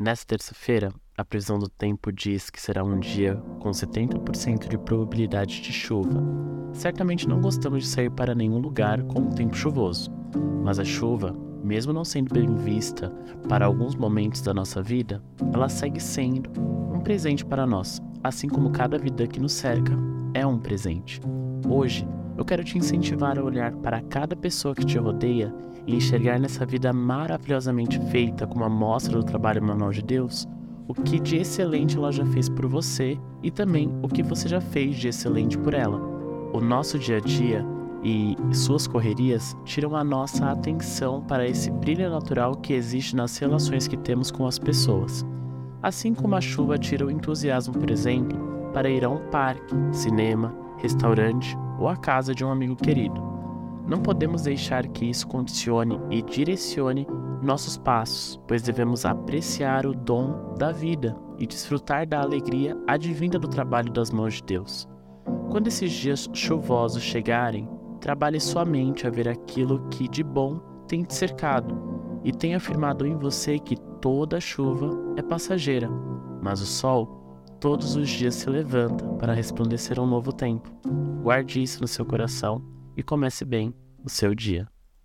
Nessa terça-feira, a previsão do tempo diz que será um dia com 70% de probabilidade de chuva. Certamente não gostamos de sair para nenhum lugar com um tempo chuvoso, mas a chuva, mesmo não sendo bem vista para alguns momentos da nossa vida, ela segue sendo um presente para nós, assim como cada vida que nos cerca é um presente. Hoje, eu quero te incentivar a olhar para cada pessoa que te rodeia e enxergar nessa vida maravilhosamente feita como a mostra do trabalho manual de Deus o que de excelente ela já fez por você e também o que você já fez de excelente por ela. O nosso dia a dia e suas correrias tiram a nossa atenção para esse brilho natural que existe nas relações que temos com as pessoas. Assim como a chuva tira o entusiasmo, por exemplo, para ir a um parque, cinema, restaurante ou a casa de um amigo querido. Não podemos deixar que isso condicione e direcione nossos passos, pois devemos apreciar o dom da vida e desfrutar da alegria advinda do trabalho das mãos de Deus. Quando esses dias chuvosos chegarem, trabalhe sua mente a ver aquilo que de bom tem te cercado e tenha afirmado em você que toda chuva é passageira, mas o sol todos os dias se levanta para resplandecer um novo tempo. Guarde isso no seu coração e comece bem o seu dia.